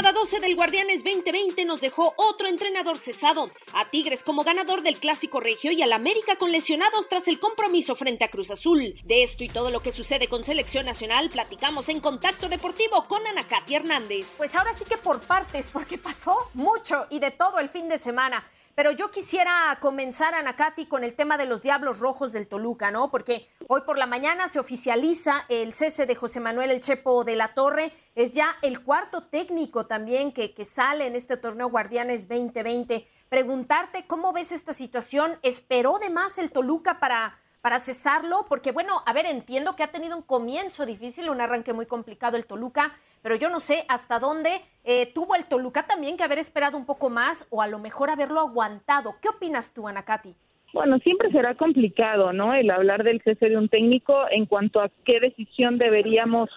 Jornada 12 del Guardianes 2020 nos dejó otro entrenador cesado, a Tigres como ganador del Clásico Regio y al América con lesionados tras el compromiso frente a Cruz Azul. De esto y todo lo que sucede con Selección Nacional platicamos en Contacto Deportivo con Ana Katy Hernández. Pues ahora sí que por partes, porque pasó mucho y de todo el fin de semana. Pero yo quisiera comenzar, Ana Katy, con el tema de los Diablos Rojos del Toluca, ¿no? Porque hoy por la mañana se oficializa el cese de José Manuel El Chepo de la Torre. Es ya el cuarto técnico también que, que sale en este torneo Guardianes 2020. Preguntarte cómo ves esta situación. ¿Esperó de más el Toluca para, para cesarlo? Porque, bueno, a ver, entiendo que ha tenido un comienzo difícil, un arranque muy complicado el Toluca, pero yo no sé hasta dónde eh, tuvo el Toluca también que haber esperado un poco más o a lo mejor haberlo aguantado. ¿Qué opinas tú, Ana Katy? Bueno, siempre será complicado, ¿no? El hablar del cese de un técnico en cuanto a qué decisión deberíamos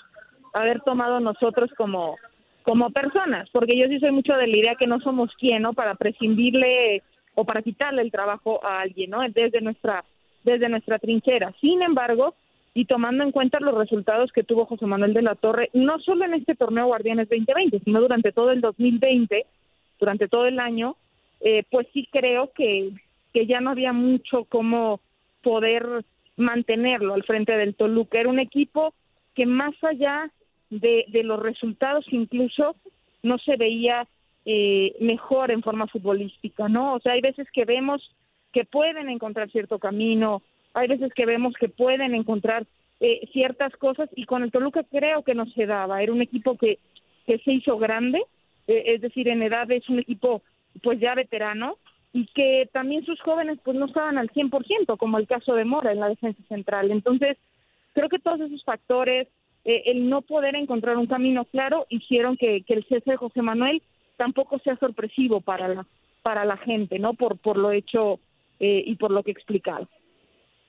haber tomado nosotros como, como personas, porque yo sí soy mucho de la idea que no somos quien, ¿no? Para prescindirle o para quitarle el trabajo a alguien, ¿no? Desde nuestra, desde nuestra trinchera. Sin embargo, y tomando en cuenta los resultados que tuvo José Manuel de la Torre, no solo en este torneo Guardianes 2020, sino durante todo el 2020, durante todo el año, eh, pues sí creo que, que ya no había mucho cómo poder mantenerlo al frente del Toluca. Era un equipo que más allá de, de los resultados incluso no se veía eh, mejor en forma futbolística, ¿no? O sea, hay veces que vemos que pueden encontrar cierto camino, hay veces que vemos que pueden encontrar eh, ciertas cosas y con el Toluca creo que no se daba. Era un equipo que, que se hizo grande, eh, es decir, en edad es un equipo pues ya veterano y que también sus jóvenes pues no estaban al 100%, como el caso de Mora en la defensa central. Entonces, creo que todos esos factores, eh, el no poder encontrar un camino claro, hicieron que, que el cese de José Manuel tampoco sea sorpresivo para la, para la gente, ¿no? Por, por lo hecho eh, y por lo que he explicado.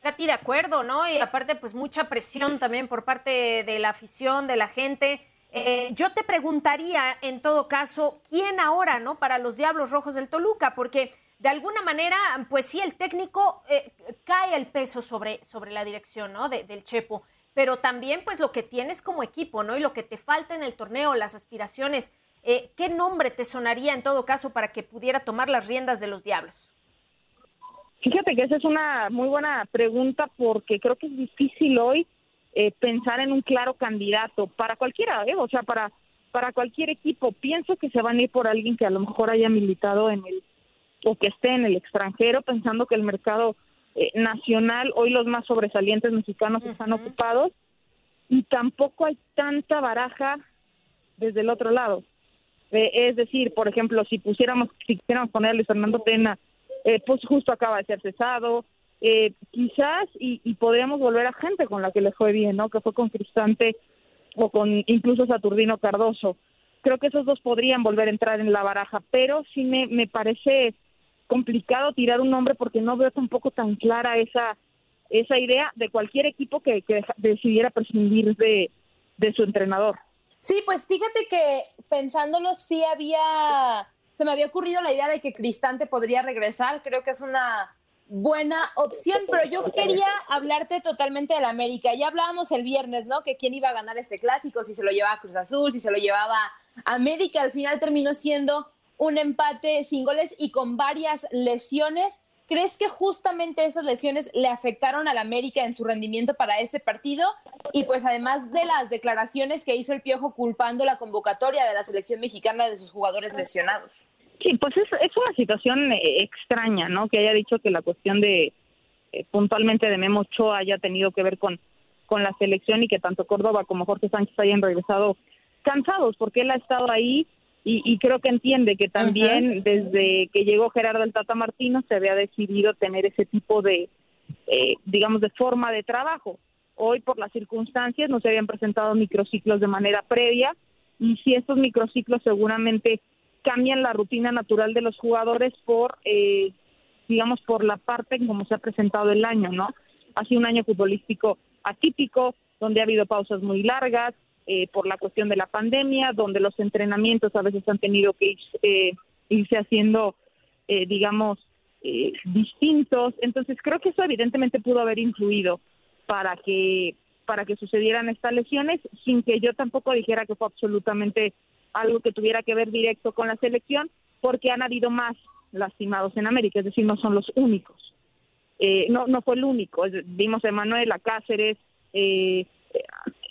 Katy, de acuerdo, ¿no? Y aparte, pues mucha presión también por parte de la afición, de la gente. Eh, yo te preguntaría, en todo caso, ¿quién ahora, ¿no? Para los Diablos Rojos del Toluca, porque de alguna manera, pues sí, el técnico eh, cae el peso sobre, sobre la dirección, ¿no? De- del Chepo, pero también, pues lo que tienes como equipo, ¿no? Y lo que te falta en el torneo, las aspiraciones. Eh, ¿Qué nombre te sonaría en todo caso para que pudiera tomar las riendas de los Diablos? Fíjate que esa es una muy buena pregunta porque creo que es difícil hoy eh, pensar en un claro candidato para cualquiera, ¿eh? o sea, para para cualquier equipo. Pienso que se van a ir por alguien que a lo mejor haya militado en el o que esté en el extranjero, pensando que el mercado eh, nacional, hoy los más sobresalientes mexicanos están ocupados, y tampoco hay tanta baraja desde el otro lado. Eh, es decir, por ejemplo, si pusiéramos, si quisiéramos poner a Luis Fernando Tena, eh, pues justo acaba de ser cesado, quizás y, y, podríamos volver a gente con la que le fue bien, ¿no? Que fue con Cristante o con incluso Saturnino Cardoso. Creo que esos dos podrían volver a entrar en la baraja, pero sí me, me parece complicado tirar un nombre porque no veo tampoco tan clara esa esa idea de cualquier equipo que, que decidiera prescindir de, de su entrenador. Sí, pues fíjate que pensándolo sí había, se me había ocurrido la idea de que Cristante podría regresar, creo que es una buena opción, pero yo quería hablarte totalmente del América. Ya hablábamos el viernes, ¿no? Que quién iba a ganar este clásico, si se lo llevaba Cruz Azul, si se lo llevaba América. Al final terminó siendo un empate sin goles y con varias lesiones. ¿Crees que justamente esas lesiones le afectaron al América en su rendimiento para ese partido? Y pues además de las declaraciones que hizo el Piojo culpando la convocatoria de la selección mexicana de sus jugadores lesionados. Sí, pues es, es una situación eh, extraña, ¿no? Que haya dicho que la cuestión de eh, puntualmente de Memo Ochoa haya tenido que ver con, con la selección y que tanto Córdoba como Jorge Sánchez hayan regresado cansados, porque él ha estado ahí y, creo que entiende que también desde que llegó Gerardo el Tata Martino se había decidido tener ese tipo de, eh, digamos, de forma de trabajo. Hoy, por las circunstancias, no se habían presentado microciclos de manera previa y si estos microciclos seguramente cambian la rutina natural de los jugadores por, eh, digamos, por la parte en cómo se ha presentado el año, ¿no? Ha sido un año futbolístico atípico, donde ha habido pausas muy largas, eh, por la cuestión de la pandemia, donde los entrenamientos a veces han tenido que eh, irse haciendo, eh, digamos, distintos. Entonces creo que eso evidentemente pudo haber influido para que para que sucedieran estas lesiones, sin que yo tampoco dijera que fue absolutamente algo que tuviera que ver directo con la selección, porque han habido más lastimados en América, es decir, no son los únicos. no, no fue el único. Vimos a Emanuel, a Cáceres, eh,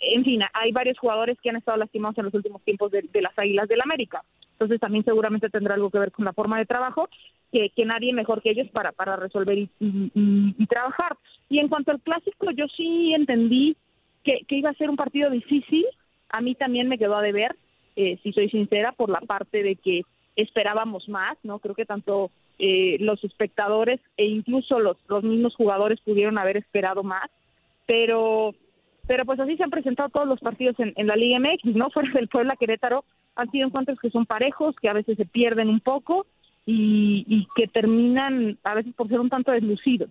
en fin, hay varios jugadores que han estado lastimados en los últimos tiempos de, las Águilas del América. Entonces también seguramente tendrá algo que ver con la forma de trabajo, que, nadie mejor que ellos para, para resolver y, trabajar. Y en cuanto al clásico, yo sí entendí que, iba a ser un partido difícil. A mí también me quedó a deber, eh, si soy sincera, por la parte de que esperábamos más, ¿no? Creo que tanto eh, los espectadores e incluso los, los mismos jugadores pudieron haber esperado más, pero pero pues así se han presentado todos los partidos en, la Liga MX, ¿no? Fuera del Puebla Querétaro han sido encuentros que son parejos, que a veces se pierden un poco y, y que terminan a veces por ser un tanto deslucidos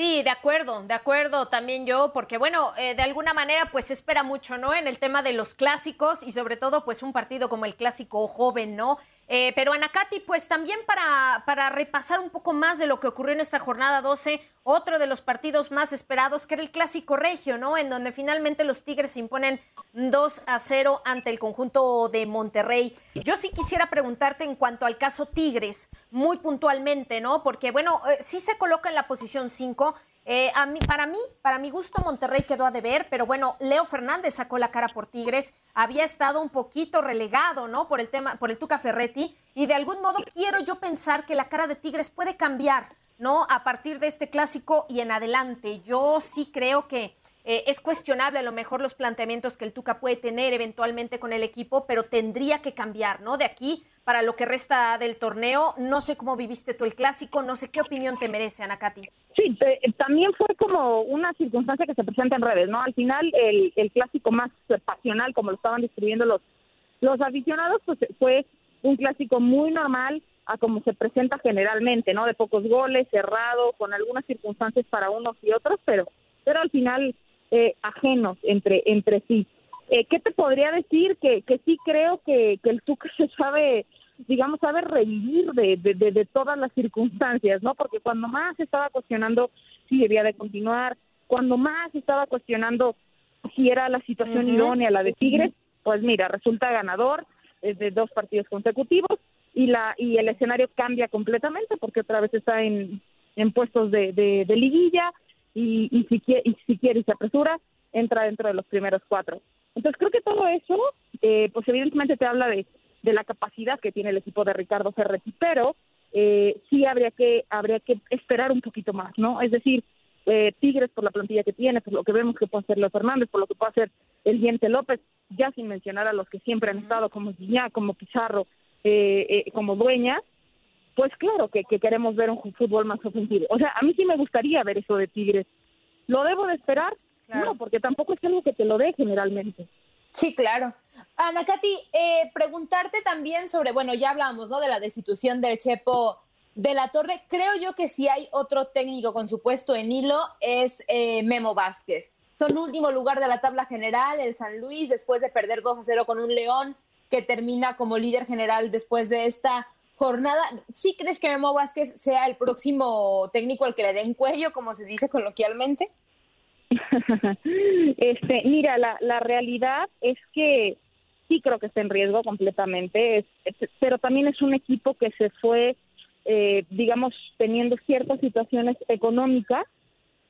Sí, de acuerdo, de acuerdo también yo, porque bueno, eh, de alguna manera pues se espera mucho, ¿no? En el tema de los clásicos y sobre todo pues un partido como el clásico joven, ¿no? Eh, pero Anacati, pues también para, para repasar un poco más de lo que ocurrió en esta jornada 12, otro de los partidos más esperados, que era el clásico regio, ¿no? En donde finalmente los Tigres se imponen 2 a 0 ante el conjunto de Monterrey. Yo sí quisiera preguntarte en cuanto al caso Tigres, muy puntualmente, ¿no? Porque, bueno, eh, sí se coloca en la posición 5, eh, a para mí, para mi gusto, Monterrey quedó a deber, pero bueno, Leo Fernández sacó la cara por Tigres, había estado un poquito relegado, ¿no? Por el tema, por el Tuca Ferretti, y de algún modo quiero yo pensar que la cara de Tigres puede cambiar, ¿no? A partir de este clásico y en adelante. Yo sí creo que eh, es cuestionable a lo mejor los planteamientos que el Tuca puede tener eventualmente con el equipo, pero tendría que cambiar, ¿no? De aquí para lo que resta del torneo. No sé cómo viviste tú el clásico, no sé qué opinión te merece, Ana Katy. Sí, también fue como una circunstancia que se presenta en redes, ¿no? Al final, el, el clásico más pasional, como lo estaban describiendo los, los aficionados, pues fue un clásico muy normal a como se presenta generalmente, ¿no? De pocos goles, cerrado, con algunas circunstancias para unos y otros, pero, pero al final eh, ajenos entre, entre sí. Eh, ¿Qué te podría decir? Que, que sí creo que, que el Tuca se sabe digamos, sabe revivir de, de, de, todas las circunstancias, ¿no? Porque cuando más estaba cuestionando si debía de continuar, cuando más estaba cuestionando si era la situación idónea, la de Tigres, pues mira, resulta ganador de dos partidos consecutivos y la y el escenario cambia completamente porque otra vez está en, en puestos de, de, liguilla y, y, si quiere, y si quiere y se apresura, entra dentro de los primeros cuatro. Entonces creo que todo eso, eh, pues evidentemente te habla de, de la capacidad que tiene el equipo de Ricardo Ferretti, pero eh, sí habría que habría que esperar un poquito más, ¿no? Es decir, eh, Tigres por la plantilla que tiene, por lo que vemos que puede hacer Leo Fernández, por lo que puede hacer el Diente López, ya sin mencionar a los que siempre han estado como Guiñá, como Pizarro, eh, eh, como Dueña, pues claro que, queremos ver un fútbol más ofensivo. O sea, a mí sí me gustaría ver eso de Tigres. ¿Lo debo de esperar? No, porque tampoco es algo que te lo dé generalmente. Sí, claro. Ana Katy, eh, preguntarte también sobre, bueno, ya hablamos, ¿no? De la destitución del Chepo de la Torre. Creo yo que si hay otro técnico con su puesto en hilo es eh, Memo Vázquez. Son último lugar de la tabla general, el San Luis, después de perder 2 a 0 con un León que termina como líder general después de esta jornada. ¿Sí crees que Memo Vázquez sea el próximo técnico al que le den cuello, como se dice coloquialmente? este, mira, la, la realidad es que sí creo que está en riesgo completamente, pero también es un equipo que se fue, eh, digamos, teniendo ciertas situaciones económicas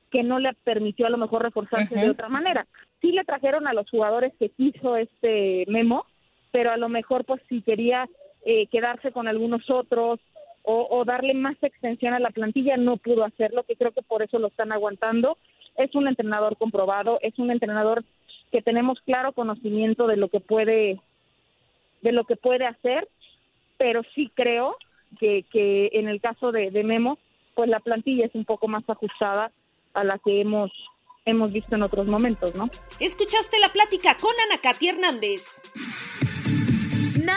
que no le permitió a lo mejor reforzarse de otra manera. Sí le trajeron a los jugadores que quiso este Memo, pero a lo mejor pues si quería eh, quedarse con algunos otros o, darle más extensión a la plantilla no pudo hacerlo, que creo que por eso lo están aguantando. Es un entrenador comprobado, es un entrenador que tenemos claro conocimiento de lo que puede de lo que puede hacer, pero sí creo que, que en el caso de, Memo, pues la plantilla es un poco más ajustada a la que hemos hemos visto en otros momentos, ¿no? Escuchaste la plática con Ana Katy Hernández.